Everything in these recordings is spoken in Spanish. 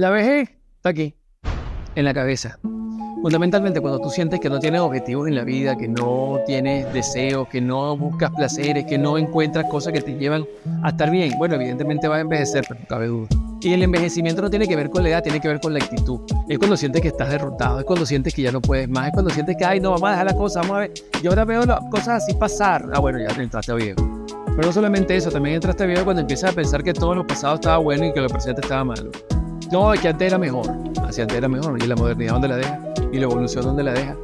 La vejez está aquí, en la cabeza. Fundamentalmente cuando tú sientes que no tienes objetivos en la vida, que no tienes deseos, que no buscas placeres, que no encuentras cosas que te llevan a estar bien, bueno, evidentemente vas a envejecer, pero no cabe duda. Y el envejecimiento no tiene que ver con la edad, tiene que ver con la actitud. Es cuando sientes que estás derrotado, es cuando sientes que ya no puedes más, es cuando sientes que, ay, no, vamos a dejar la cosa, vamos a ver. Yo ahora veo las cosas así pasar. Ah, bueno, ya entraste a viejo. Pero no solamente eso, también entraste a viejo cuando empiezas a pensar que todo lo pasado estaba bueno y que lo presente estaba malo. No, que antes era mejor. Así antes era mejor. ¿Y la modernidad dónde la deja? ¿Y la evolución dónde la deja?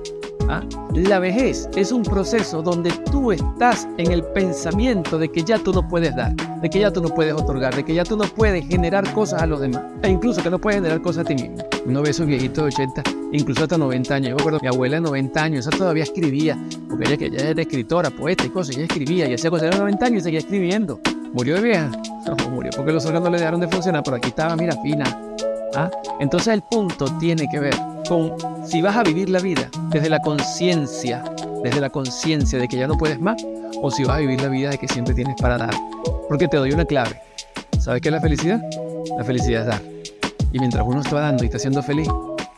¿Ah? La vejez es un proceso donde tú estás en el pensamiento de que ya tú no puedes dar, de que ya tú no puedes otorgar, de que ya tú no puedes generar cosas a los demás, e incluso que no puedes generar cosas a ti mismo. Uno ve esos viejitos de 80, incluso hasta 90 años. Yo me acuerdo, mi abuela de 90 años, esa todavía escribía, porque ella, ella era escritora, poeta y cosas, ella escribía y hacía cosas de 90 años y seguía escribiendo. ¿Murió de vieja? Porque los órganos le dejaron de funcionar, pero aquí estaba, mira, fina. ¿Ah? Entonces el punto tiene que ver con si vas a vivir la vida desde la conciencia, desde la conciencia de que ya no puedes más, o si vas a vivir la vida de que siempre tienes para dar. Porque te doy una clave. ¿Sabes qué es la felicidad? La felicidad es dar. Y mientras uno está dando y está siendo feliz,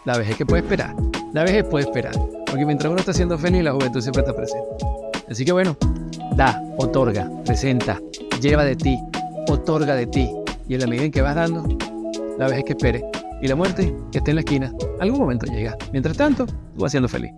la vejez que puede esperar. La vejez puede esperar. Porque mientras uno está siendo feliz, la juventud siempre está presente. Así que bueno, da, otorga, presenta, lleva de ti, otorga de ti. Y en la que vas dando, la vejez que espere. Y la muerte que esté en la esquina, algún momento llega. Mientras tanto, tú vas siendo feliz.